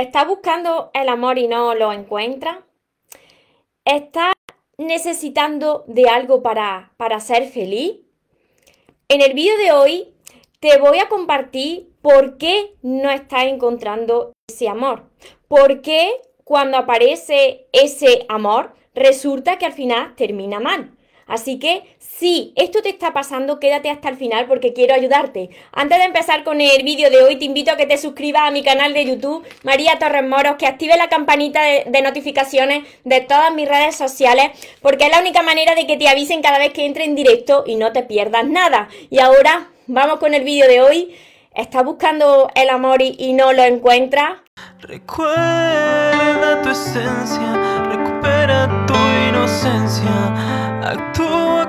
¿Estás buscando el amor y no lo encuentras? ¿Estás necesitando de algo para, para ser feliz? En el vídeo de hoy te voy a compartir por qué no estás encontrando ese amor. ¿Por qué cuando aparece ese amor resulta que al final termina mal? Así que si esto te está pasando, quédate hasta el final porque quiero ayudarte. Antes de empezar con el vídeo de hoy, te invito a que te suscribas a mi canal de YouTube, María Torres Moros, que active la campanita de, notificaciones de todas mis redes sociales, porque es la única manera de que te avisen cada vez que entre en directo y no te pierdas nada. Y ahora, vamos con el vídeo de hoy. ¿Estás buscando el amor y, no lo encuentras? Recuerda tu esencia, recupera tu inocencia Actúa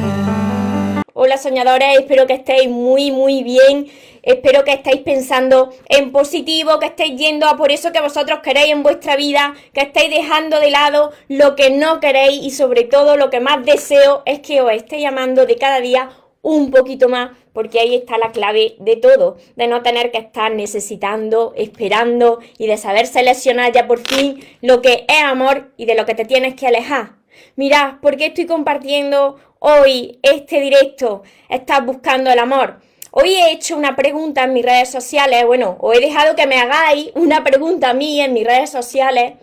Hola soñadores, espero que estéis muy muy bien. Espero que estéis pensando en positivo, que estéis yendo a por eso que vosotros queréis en vuestra vida, que estéis dejando de lado lo que no queréis y sobre todo lo que más deseo es que os estéis llamando de cada día un poquito más, porque ahí está la clave de todo, de no tener que estar necesitando, esperando y de saber seleccionar ya por fin lo que es amor y de lo que te tienes que alejar. Mirad, ¿por qué estoy compartiendo hoy este directo? Estás buscando el amor. Hoy he hecho una pregunta en mis redes sociales, bueno, os he dejado que me hagáis una pregunta a mí en mis redes sociales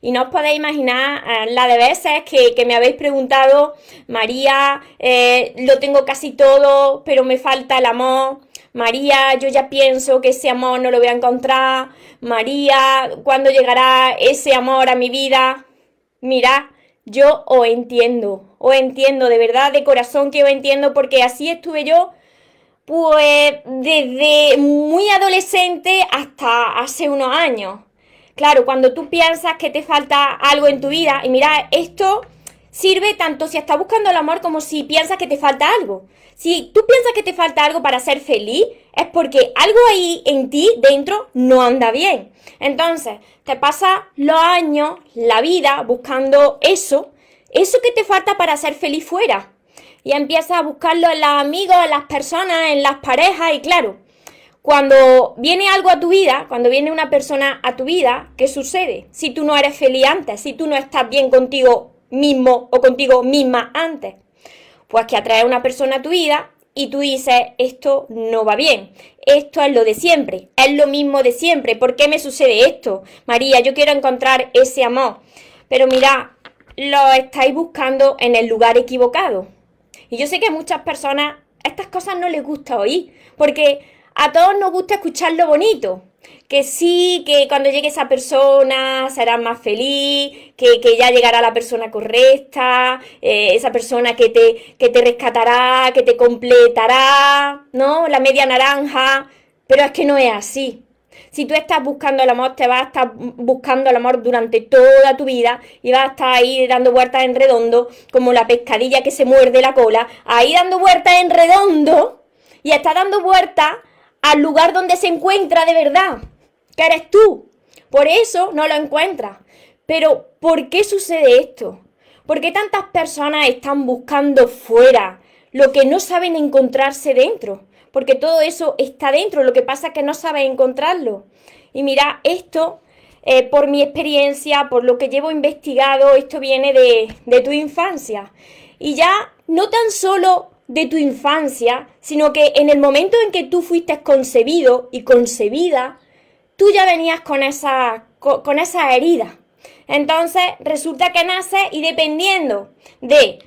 y no os podéis imaginar eh, la de veces que, me habéis preguntado, María, eh, lo tengo casi todo, pero me falta el amor. María, yo ya pienso que ese amor no lo voy a encontrar. María, ¿cuándo llegará ese amor a mi vida? Mirad, yo os entiendo, os entiendo, de verdad, de corazón que os entiendo, porque así estuve yo, pues desde muy adolescente hasta hace unos años. Claro, cuando tú piensas que te falta algo en tu vida, y mira, esto sirve tanto si estás buscando el amor como si piensas que te falta algo. Si tú piensas que te falta algo para ser feliz, es porque algo ahí en ti dentro no anda bien. Entonces, te pasas los años, la vida, buscando eso, eso que te falta para ser feliz fuera. Y empiezas a buscarlo en los amigos, en las personas, en las parejas, y claro, cuando viene algo a tu vida, cuando viene una persona a tu vida, ¿qué sucede? Si tú no eres feliz antes, si tú no estás bien contigo mismo o contigo misma antes. Pues que atrae a una persona a tu vida y tú dices, esto no va bien, esto es lo de siempre, es lo mismo de siempre, ¿por qué me sucede esto? María, yo quiero encontrar ese amor, pero mira, lo estáis buscando en el lugar equivocado. Y yo sé que a muchas personas estas cosas no les gusta oír, porque a todos nos gusta escuchar lo bonito, que sí, que cuando llegue esa persona será más feliz, que, ya llegará la persona correcta, eh, esa persona que te, que te rescatará, que te completará, ¿no? La media naranja, pero es que no es así. Si tú estás buscando el amor, te vas a estar buscando el amor durante toda tu vida y vas a estar ahí dando vueltas en redondo, como la pescadilla que se muerde la cola, ahí dando vueltas en redondo y está dando vueltas al lugar donde se encuentra de verdad que eres tú. Por eso no lo encuentras. Pero, ¿por qué sucede esto? ¿Por qué tantas personas están buscando fuera lo que no saben encontrarse dentro? Porque todo eso está dentro, lo que pasa es que no saben encontrarlo. Y mira, esto, eh, por mi experiencia, por lo que llevo investigado, esto viene de, de tu infancia. Y ya no tan solo de tu infancia, sino que en el momento en que tú fuiste concebido y concebida, tú ya venías con esa, con, esa herida. Entonces resulta que nace y dependiendo de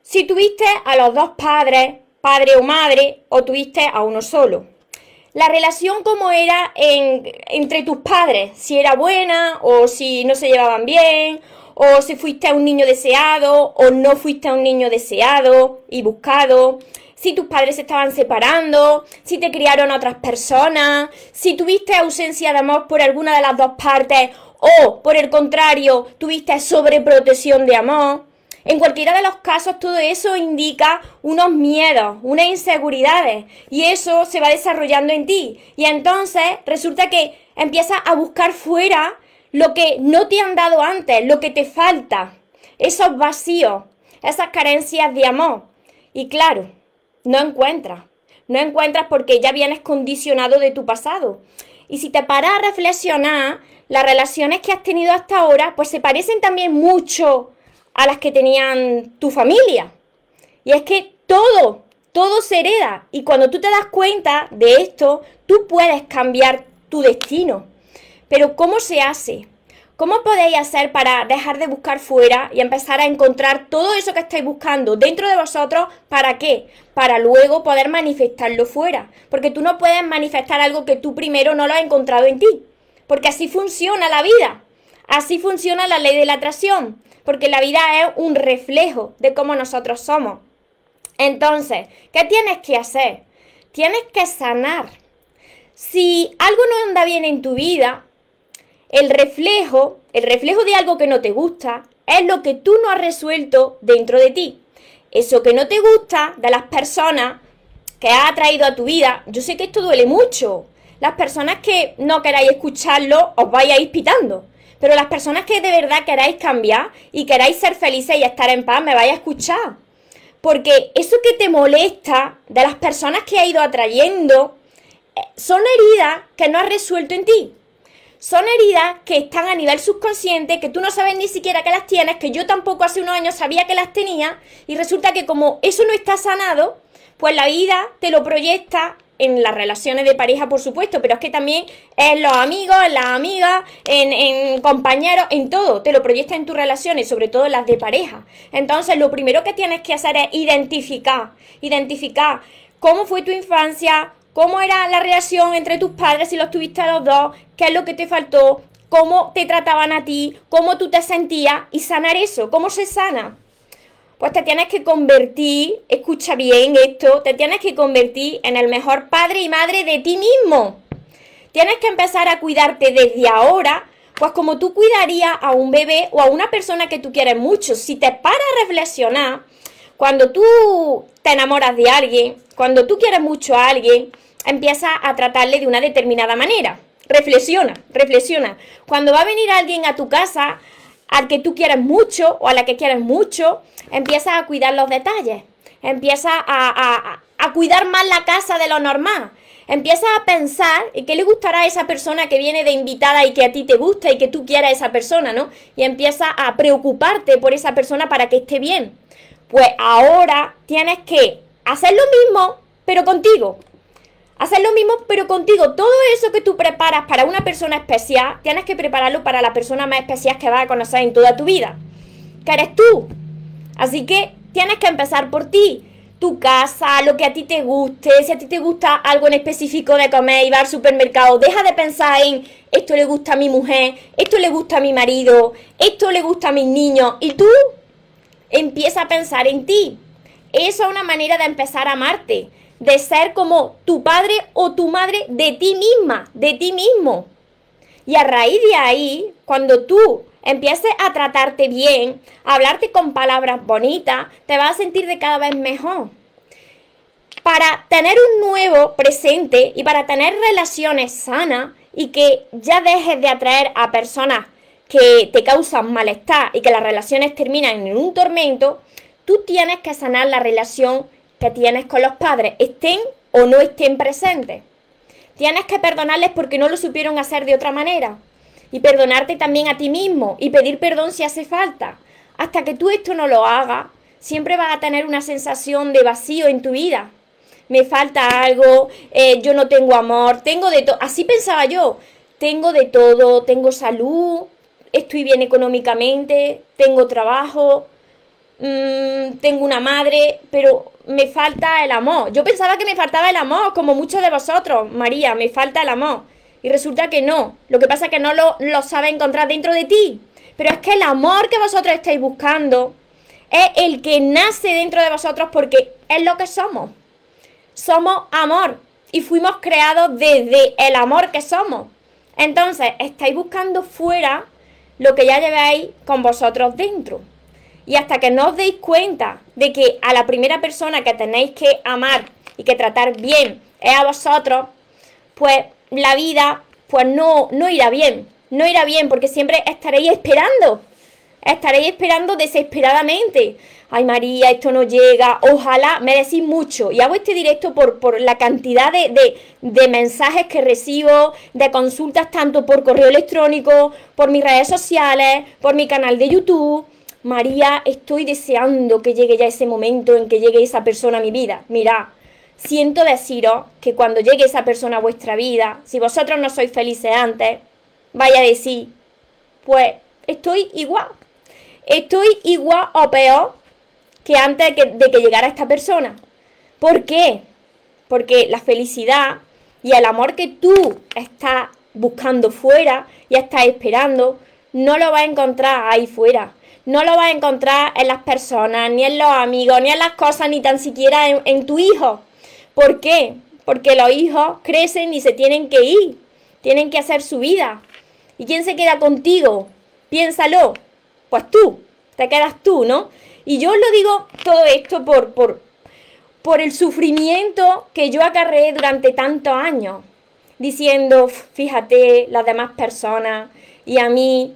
si tuviste a los dos padres, padre o madre, o tuviste a uno solo. La relación como era entre tus padres, si era buena o si no se llevaban bien, o si fuiste a un niño deseado o no fuiste a un niño deseado y buscado si tus padres se estaban separando, si te criaron otras personas, si tuviste ausencia de amor por alguna de las dos partes o, por el contrario, tuviste sobreprotección de amor. En cualquiera de los casos, todo eso indica unos miedos, unas inseguridades, y eso se va desarrollando en ti. Y entonces resulta que empiezas a buscar fuera lo que no te han dado antes, lo que te falta, esos vacíos, esas carencias de amor. Y claro, no encuentras. No encuentras porque ya vienes condicionado de tu pasado. Y si te paras a reflexionar, las relaciones que has tenido hasta ahora, pues se parecen también mucho a las que tenían tu familia. Y es que todo, todo se hereda. Y cuando tú te das cuenta de esto, tú puedes cambiar tu destino. Pero ¿cómo se hace? ¿Cómo podéis hacer para dejar de buscar fuera y empezar a encontrar todo eso que estáis buscando dentro de vosotros? ¿Para qué? Para luego poder manifestarlo fuera. Porque tú no puedes manifestar algo que tú primero no lo has encontrado en ti. Porque así funciona la vida. Así funciona la ley de la atracción. Porque la vida es un reflejo de cómo nosotros somos. Entonces, ¿qué tienes que hacer? Tienes que sanar. Si algo no anda bien en tu vida, el reflejo, el reflejo de algo que no te gusta, es lo que tú no has resuelto dentro de ti. Eso que no te gusta de las personas que has atraído a tu vida, yo sé que esto duele mucho. Las personas que no queráis escucharlo, os vais pitando. Pero las personas que de verdad queráis cambiar y queráis ser felices y estar en paz, me vais a escuchar. Porque eso que te molesta de las personas que has ido atrayendo, eh, son heridas que no has resuelto en ti son heridas que están a nivel subconsciente, que tú no sabes ni siquiera que las tienes, que yo tampoco hace unos años sabía que las tenía, y resulta que como eso no está sanado, pues la vida te lo proyecta en las relaciones de pareja, por supuesto, pero es que también en los amigos, en las amigas, en, en, compañeros, en todo, te lo proyecta en tus relaciones, sobre todo las de pareja. Entonces, lo primero que tienes que hacer es identificar, identificar cómo fue tu infancia, cómo era la relación entre tus padres si los tuviste a los dos, qué es lo que te faltó, cómo te trataban a ti, cómo tú te sentías y sanar eso. ¿Cómo se sana? Pues te tienes que convertir, escucha bien esto, te tienes que convertir en el mejor padre y madre de ti mismo. Tienes que empezar a cuidarte desde ahora, pues como tú cuidarías a un bebé o a una persona que tú quieres mucho. Si te paras a reflexionar, cuando tú te enamoras de alguien, cuando tú quieres mucho a alguien, empieza a tratarle de una determinada manera. Reflexiona, reflexiona. Cuando va a venir alguien a tu casa, al que tú quieres mucho o a la que quieres mucho, empieza a cuidar los detalles. Empieza a, a, cuidar más la casa de lo normal. Empieza a pensar en qué le gustará a esa persona que viene de invitada y que a ti te gusta y que tú quieras a esa persona, ¿no? Y empieza a preocuparte por esa persona para que esté bien. Pues ahora tienes que hacer lo mismo, pero contigo. Hacer lo mismo, pero contigo. Todo eso que tú preparas para una persona especial, tienes que prepararlo para la persona más especial que vas a conocer en toda tu vida. Que eres tú. Así que tienes que empezar por ti. Tu casa, lo que a ti te guste, si a ti te gusta algo en específico de comer y va al supermercado, deja de pensar en esto le gusta a mi mujer, esto le gusta a mi marido, esto le gusta a mis niños. Y tú empieza a pensar en ti. Eso es una manera de empezar a amarte de ser como tu padre o tu madre de ti misma, de ti mismo. Y a raíz de ahí, cuando tú empieces a tratarte bien, a hablarte con palabras bonitas, te vas a sentir de cada vez mejor. Para tener un nuevo presente y para tener relaciones sanas y que ya dejes de atraer a personas que te causan malestar y que las relaciones terminan en un tormento, tú tienes que sanar la relación que tienes con los padres, estén o no estén presentes. Tienes que perdonarles porque no lo supieron hacer de otra manera. Y perdonarte también a ti mismo y pedir perdón si hace falta. Hasta que tú esto no lo hagas, siempre vas a tener una sensación de vacío en tu vida. Me falta algo, eh, yo no tengo amor, tengo de todo. Así pensaba yo. Tengo de todo, tengo salud, estoy bien económicamente, tengo trabajo, Mm, tengo una madre, pero me falta el amor. Yo pensaba que me faltaba el amor, como muchos de vosotros, María, me falta el amor. Y resulta que no. Lo que pasa es que no lo, lo sabe encontrar dentro de ti. Pero es que el amor que vosotros estáis buscando es el que nace dentro de vosotros porque es lo que somos. Somos amor y fuimos creados desde el amor que somos. Entonces, estáis buscando fuera lo que ya lleváis con vosotros dentro. Y hasta que no os deis cuenta de que a la primera persona que tenéis que amar y que tratar bien es a vosotros, pues la vida pues no, no irá bien. No irá bien porque siempre estaréis esperando. Estaréis esperando desesperadamente. Ay María, esto no llega. Ojalá me decís mucho. Y hago este directo por, por la cantidad de, de, de mensajes que recibo, de consultas tanto por correo electrónico, por mis redes sociales, por mi canal de YouTube María, estoy deseando que llegue ya ese momento en que llegue esa persona a mi vida. Mira, siento deciros que cuando llegue esa persona a vuestra vida, si vosotros no sois felices antes, vaya a decir, pues estoy igual. Estoy igual o peor que antes de que llegara esta persona. ¿Por qué? Porque la felicidad y el amor que tú estás buscando fuera y estás esperando, no lo vas a encontrar ahí fuera no lo vas a encontrar en las personas, ni en los amigos, ni en las cosas, ni tan siquiera en, tu hijo. ¿Por qué? Porque los hijos crecen y se tienen que ir, tienen que hacer su vida. ¿Y quién se queda contigo? Piénsalo. Pues tú, te quedas tú, ¿no? Y yo lo digo todo esto por, por, por el sufrimiento que yo acarreé durante tantos años, diciendo, fíjate, las demás personas y a mí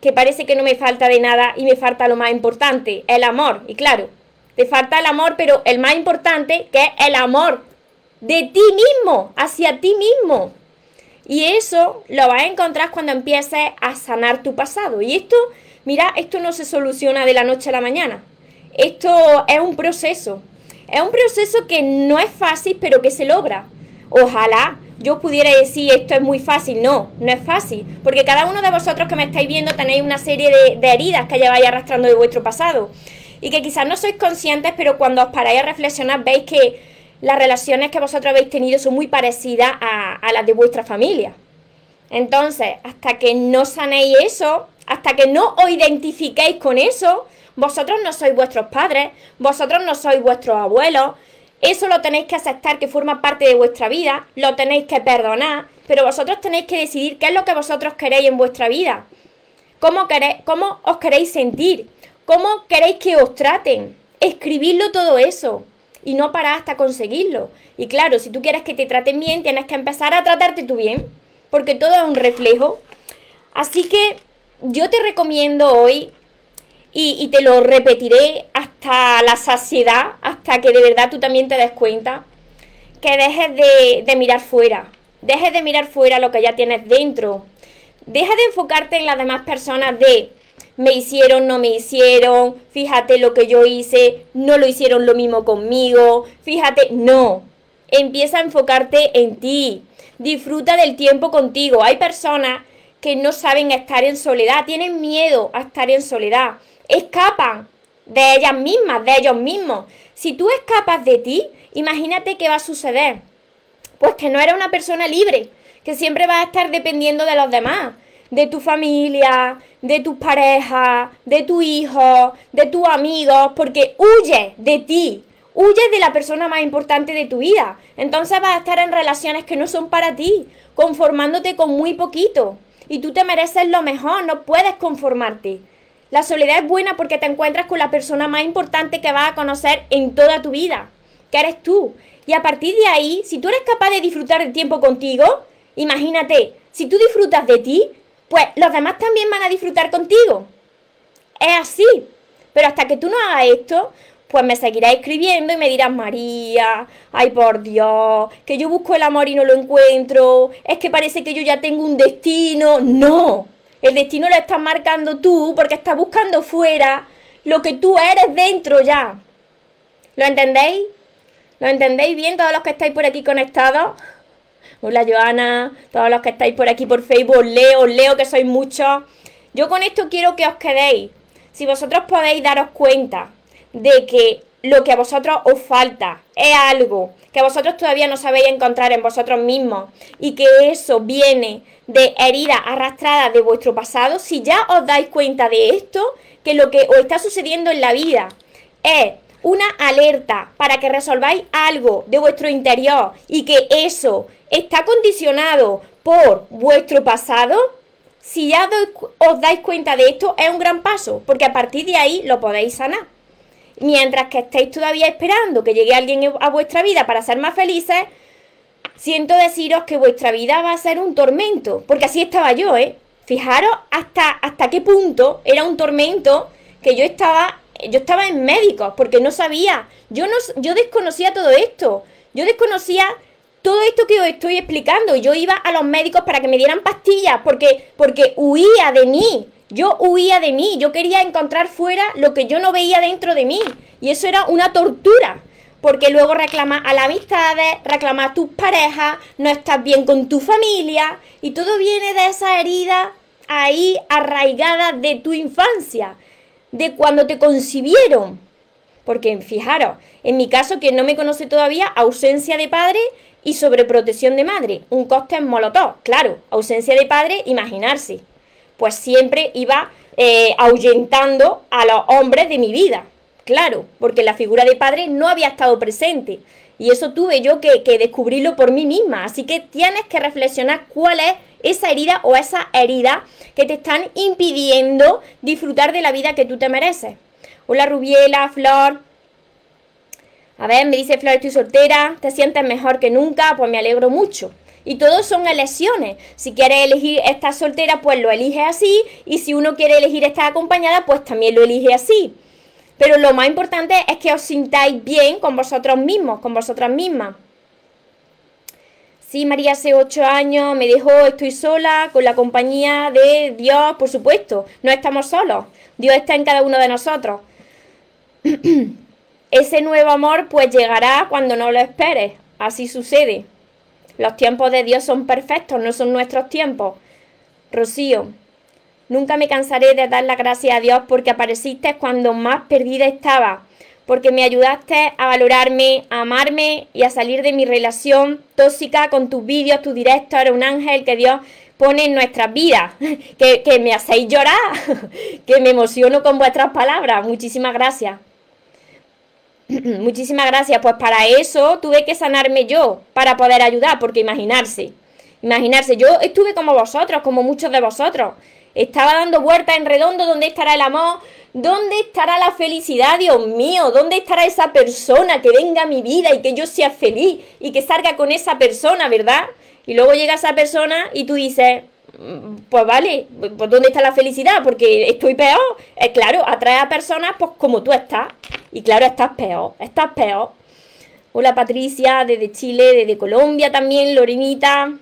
que parece que no me falta de nada y me falta lo más importante, el amor. Y claro, te falta el amor, pero el más importante que es el amor de ti mismo, hacia ti mismo. Y eso lo vas a encontrar cuando empieces a sanar tu pasado. Y esto, mira, esto no se soluciona de la noche a la mañana. Esto es un proceso. Es un proceso que no es fácil, pero que se logra. Ojalá yo pudiera decir esto es muy fácil. No, no es fácil. Porque cada uno de vosotros que me estáis viendo tenéis una serie de, heridas que lleváis arrastrando de vuestro pasado. Y que quizás no sois conscientes, pero cuando os paráis a reflexionar veis que las relaciones que vosotros habéis tenido son muy parecidas a, a las de vuestra familia. Entonces, hasta que no sanéis eso, hasta que no os identifiquéis con eso, vosotros no sois vuestros padres, vosotros no sois vuestros abuelos, eso lo tenéis que aceptar que forma parte de vuestra vida, lo tenéis que perdonar, pero vosotros tenéis que decidir qué es lo que vosotros queréis en vuestra vida. ¿Cómo, queréis, cómo os queréis sentir? ¿Cómo queréis que os traten? Escribirlo todo eso y no parar hasta conseguirlo. Y claro, si tú quieres que te traten bien, tienes que empezar a tratarte tú bien, porque todo es un reflejo. Así que yo te recomiendo hoy y, te lo repetiré hasta la saciedad, hasta que de verdad tú también te des cuenta, que dejes de, de mirar fuera, dejes de mirar fuera lo que ya tienes dentro, deja de enfocarte en las demás personas de me hicieron, no me hicieron, fíjate lo que yo hice, no lo hicieron lo mismo conmigo, fíjate, no, empieza a enfocarte en ti, disfruta del tiempo contigo. Hay personas que no saben estar en soledad, tienen miedo a estar en soledad. Escapan de ellas mismas, de ellos mismos. Si tú escapas de ti, imagínate qué va a suceder. Pues que no eres una persona libre, que siempre vas a estar dependiendo de los demás, de tu familia, de tus parejas, de tu hijo, de tus amigos, porque huyes de ti, huyes de la persona más importante de tu vida. Entonces vas a estar en relaciones que no son para ti, conformándote con muy poquito. Y tú te mereces lo mejor, no puedes conformarte. La soledad es buena porque te encuentras con la persona más importante que vas a conocer en toda tu vida, que eres tú. Y a partir de ahí, si tú eres capaz de disfrutar el tiempo contigo, imagínate, si tú disfrutas de ti, pues los demás también van a disfrutar contigo. Es así. Pero hasta que tú no hagas esto, pues me seguirás escribiendo y me dirás, María, ay por Dios, que yo busco el amor y no lo encuentro, es que parece que yo ya tengo un destino. No, el destino lo estás marcando tú porque estás buscando fuera lo que tú eres dentro ya. ¿Lo entendéis? ¿Lo entendéis bien todos los que estáis por aquí conectados? Hola Joana, todos los que estáis por aquí por Facebook, leo, leo que sois muchos. Yo con esto quiero que os quedéis. Si vosotros podéis daros cuenta de que lo que a vosotros os falta es algo que vosotros todavía no sabéis encontrar en vosotros mismos y que eso viene de heridas arrastradas de vuestro pasado, si ya os dais cuenta de esto, que lo que os está sucediendo en la vida es una alerta para que resolváis algo de vuestro interior y que eso está condicionado por vuestro pasado, si ya os dais cuenta de esto, es un gran paso, porque a partir de ahí lo podéis sanar. Mientras que estéis todavía esperando que llegue alguien a vuestra vida para ser más felices, siento deciros que vuestra vida va a ser un tormento, porque así estaba yo, ¿eh? Fijaros hasta, hasta qué punto era un tormento que yo estaba, yo estaba en médicos, porque no sabía, yo, no, yo desconocía todo esto, yo desconocía todo esto que os estoy explicando. Yo iba a los médicos para que me dieran pastillas, porque, porque huía de mí. Yo huía de mí, yo quería encontrar fuera lo que yo no veía dentro de mí. Y eso era una tortura. Porque luego reclamas a las amistades, reclamas a tus parejas, no estás bien con tu familia. Y todo viene de esa herida ahí arraigada de tu infancia, de cuando te concibieron. Porque fijaros, en mi caso, quien no me conoce todavía, ausencia de padre y sobreprotección de madre. Un coste molotov, claro, ausencia de padre, imaginarse pues siempre iba eh, ahuyentando a los hombres de mi vida. Claro, porque la figura de padre no había estado presente. Y eso tuve yo que, descubrirlo por mí misma. Así que tienes que reflexionar cuál es esa herida o esa herida que te están impidiendo disfrutar de la vida que tú te mereces. Hola Rubiela, Flor. A ver, me dice Flor, estoy soltera, ¿te sientes mejor que nunca? Pues me alegro mucho. Y todos son elecciones. Si quieres elegir estar soltera, pues lo elige así. Y si uno quiere elegir estar acompañada, pues también lo elige así. Pero lo más importante es que os sintáis bien con vosotros mismos, con vosotras mismas. Sí, María hace ocho años me dejó, estoy sola, con la compañía de Dios, por supuesto. No estamos solos. Dios está en cada uno de nosotros. Ese nuevo amor pues llegará cuando no lo esperes. Así sucede. Los tiempos de Dios son perfectos, no son nuestros tiempos. Rocío, nunca me cansaré de dar las gracias a Dios porque apareciste cuando más perdida estaba, porque me ayudaste a valorarme, a amarme y a salir de mi relación tóxica con tus vídeos, tu directo, eres un ángel que Dios pone en nuestras vidas, que, que me hacéis llorar, que me emociono con vuestras palabras. Muchísimas gracias. Muchísimas gracias. Pues para eso tuve que sanarme yo, para poder ayudar, porque imaginarse, imaginarse, yo estuve como vosotros, como muchos de vosotros. Estaba dando vueltas en redondo, ¿dónde estará el amor? ¿Dónde estará la felicidad, Dios mío? ¿Dónde estará esa persona que venga a mi vida y que yo sea feliz y que salga con esa persona, verdad? Y luego llega esa persona y tú dices, pues vale, pues ¿dónde está la felicidad? Porque estoy peor. Es claro, atrae a personas pues como tú estás. Y claro, estás peor, estás peor. Hola Patricia, desde Chile, desde Colombia también, Lorenita.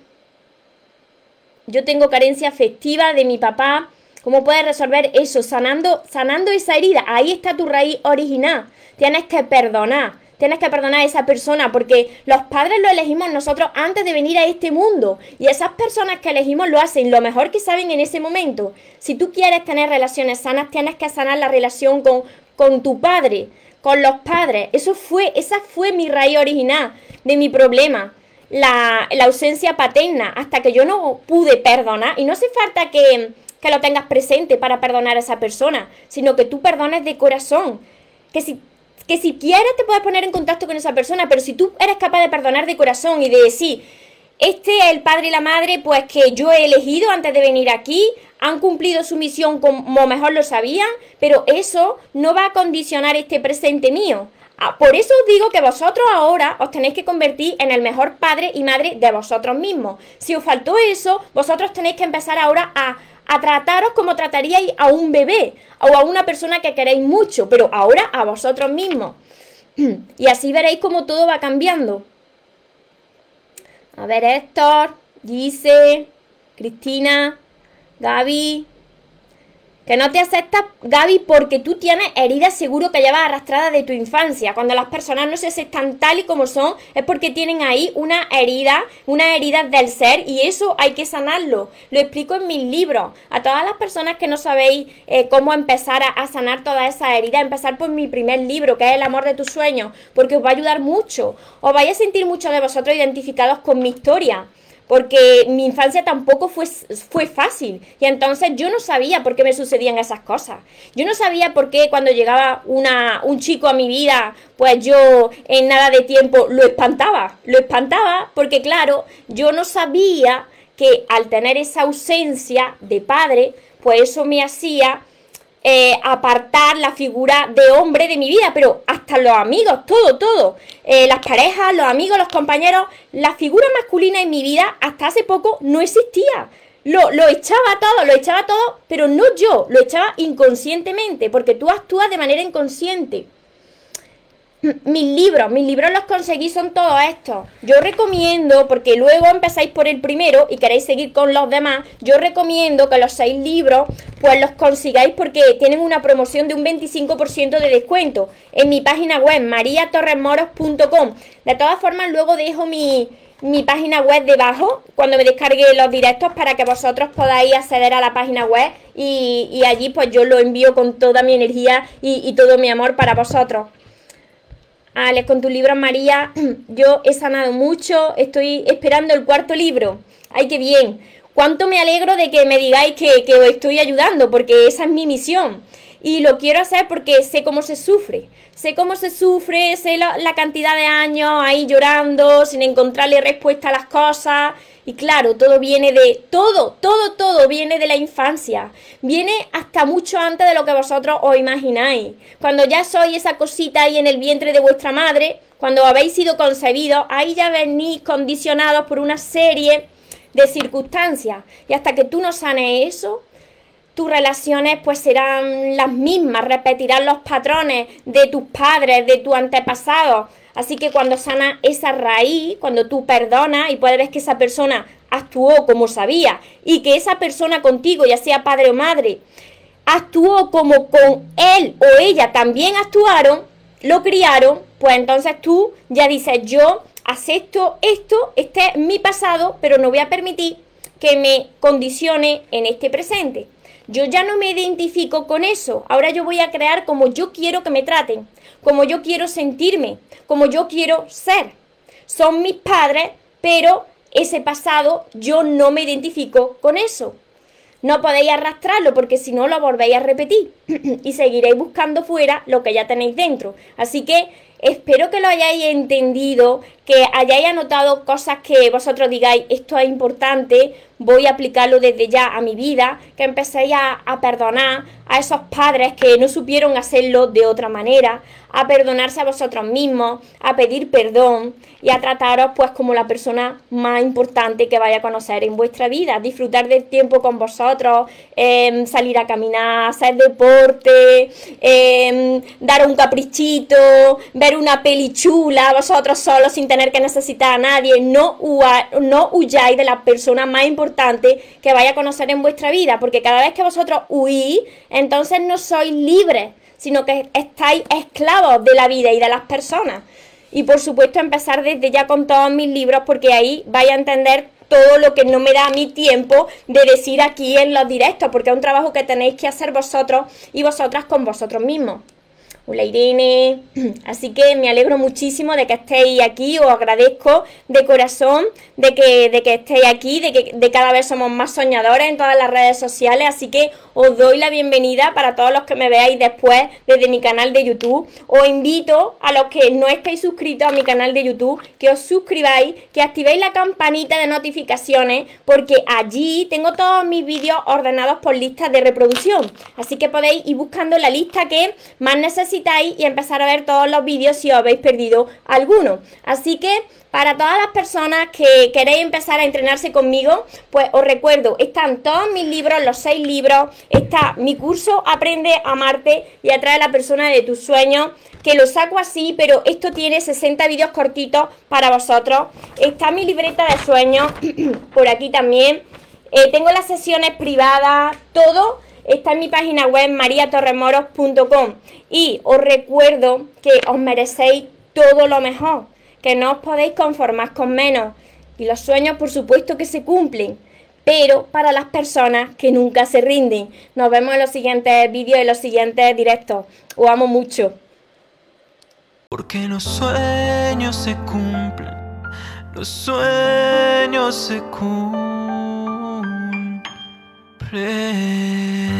Yo tengo carencia afectiva de mi papá. ¿Cómo puedes resolver eso? Sanando, sanando esa herida. Ahí está tu raíz original. Tienes que perdonar. Tienes que perdonar a esa persona porque los padres lo elegimos nosotros antes de venir a este mundo. Y esas personas que elegimos lo hacen lo mejor que saben en ese momento. Si tú quieres tener relaciones sanas, tienes que sanar la relación con, con tu padre, con los padres. Eso fue, esa fue mi raíz original de mi problema. La, ausencia paterna, hasta que yo no pude perdonar. Y no hace falta que, que lo tengas presente para perdonar a esa persona, sino que tú perdones de corazón. Que si, que si quieres te puedes poner en contacto con esa persona, pero si tú eres capaz de perdonar de corazón y de decir, este es el padre y la madre, pues que yo he elegido antes de venir aquí, han cumplido su misión como mejor lo sabían, pero eso no va a condicionar este presente mío. Ah, por eso os digo que vosotros ahora os tenéis que convertir en el mejor padre y madre de vosotros mismos. Si os faltó eso, vosotros tenéis que empezar ahora a, trataros como trataríais a un bebé o a una persona que queréis mucho, pero ahora a vosotros mismos. Y así veréis cómo todo va cambiando. A ver, Héctor, dice, Cristina, Gaby, que no te aceptas, Gaby, porque tú tienes heridas seguro que llevas arrastradas de tu infancia. Cuando las personas no se aceptan tal y como son, es porque tienen ahí una herida, una herida del ser y eso hay que sanarlo. Lo explico en mis libros. A todas las personas que no sabéis eh, cómo empezar a, sanar toda esa herida, empezar por mi primer libro, que es El amor de tus sueños, porque os va a ayudar mucho. Os vais a sentir muchos de vosotros identificados con mi historia porque mi infancia tampoco fue, fue fácil y entonces yo no sabía por qué me sucedían esas cosas. Yo no sabía por qué cuando llegaba una, un chico a mi vida, pues yo en nada de tiempo lo espantaba, lo espantaba porque claro, yo no sabía que al tener esa ausencia de padre, pues eso me hacía eh, apartar la figura de hombre de mi vida, pero hasta los amigos, todo, todo. Eh, las parejas, los amigos, los compañeros, la figura masculina en mi vida hasta hace poco no existía. Lo, lo, echaba todo, lo echaba todo, pero no yo, lo echaba inconscientemente, porque tú actúas de manera inconsciente. Mis libros, mis libros los conseguí son todos estos. Yo recomiendo, porque luego empezáis por el primero y queréis seguir con los demás, yo recomiendo que los seis libros pues los consigáis porque tienen una promoción de un 25% de descuento en mi página web mariatorremoros.com. De todas formas, luego dejo mi, mi página web debajo cuando me descargue los directos para que vosotros podáis acceder a la página web y, allí pues yo lo envío con toda mi energía y, y todo mi amor para vosotros. Con tu libro María, yo he sanado mucho, estoy esperando el cuarto libro. ¡Ay, qué bien! Cuánto me alegro de que me digáis que, que os estoy ayudando, porque esa es mi misión. Y lo quiero hacer porque sé cómo se sufre. Sé cómo se sufre, sé la, cantidad de años ahí llorando, sin encontrarle respuesta a las cosas. Y claro, todo viene de, todo, todo, todo viene de la infancia. Viene hasta mucho antes de lo que vosotros os imagináis. Cuando ya sois esa cosita ahí en el vientre de vuestra madre, cuando habéis sido concebidos, ahí ya venís condicionados por una serie de circunstancias. Y hasta que tú no sanes eso, tus relaciones pues serán las mismas, repetirán los patrones de tus padres, de tus antepasados. Así que cuando sana esa raíz, cuando tú perdonas y puedes ver que esa persona actuó como sabía y que esa persona contigo, ya sea padre o madre, actuó como con él o ella también actuaron, lo criaron, pues entonces tú ya dices, yo acepto esto, este es mi pasado, pero no voy a permitir que me condicione en este presente. Yo ya no me identifico con eso. Ahora yo voy a crear como yo quiero que me traten, como yo quiero sentirme, como yo quiero ser. Son mis padres, pero ese pasado yo no me identifico con eso. No podéis arrastrarlo porque si no lo volvéis a repetir y seguiréis buscando fuera lo que ya tenéis dentro. Así que espero que lo hayáis entendido, que hayáis anotado cosas que vosotros digáis, esto es importante, voy a aplicarlo desde ya a mi vida, que empecéis a, perdonar a esos padres que no supieron hacerlo de otra manera, a perdonarse a vosotros mismos, a pedir perdón y a trataros pues como la persona más importante que vaya a conocer en vuestra vida, disfrutar del tiempo con vosotros, eh, salir a caminar, hacer deporte, eh, dar un caprichito, ver una peli chula, vosotros solos sin tener que necesitar a nadie, no, no huyáis de la persona más importante que vaya a conocer en vuestra vida, porque cada vez que vosotros huís, entonces no sois libres sino que estáis esclavos de la vida y de las personas. Y por supuesto empezar desde ya con todos mis libros porque ahí vais a entender todo lo que no me da mi tiempo de decir aquí en los directos, porque es un trabajo que tenéis que hacer vosotros y vosotras con vosotros mismos. Hola Irene, así que me alegro muchísimo de que estéis aquí, os agradezco de corazón de que, de que estéis aquí, de que de cada vez somos más soñadores en todas las redes sociales, así que os doy la bienvenida para todos los que me veáis después desde mi canal de YouTube. Os invito a los que no estáis suscritos a mi canal de YouTube que os suscribáis, que activéis la campanita de notificaciones porque allí tengo todos mis vídeos ordenados por listas de reproducción. Así que podéis ir buscando la lista que más necesitáis y empezar a ver todos los vídeos si os habéis perdido alguno. Así que para todas las personas que queréis empezar a entrenarse conmigo, pues os recuerdo, están todos mis libros, los seis libros, está mi curso Aprende a amarte y atrae a la persona de tus sueños, que lo saco así, pero esto tiene 60 vídeos cortitos para vosotros. Está mi libreta de sueños, por aquí también. Eh, tengo las sesiones privadas, todo está en mi página web mariatorremoros.com y os recuerdo que os merecéis todo lo mejor que no os podéis conformar con menos. Y los sueños, por supuesto, que se cumplen, pero para las personas que nunca se rinden. Nos vemos en los siguientes vídeos y los siguientes directos. Os amo mucho. Porque los sueños se cumplen, los sueños se cumplen. pray.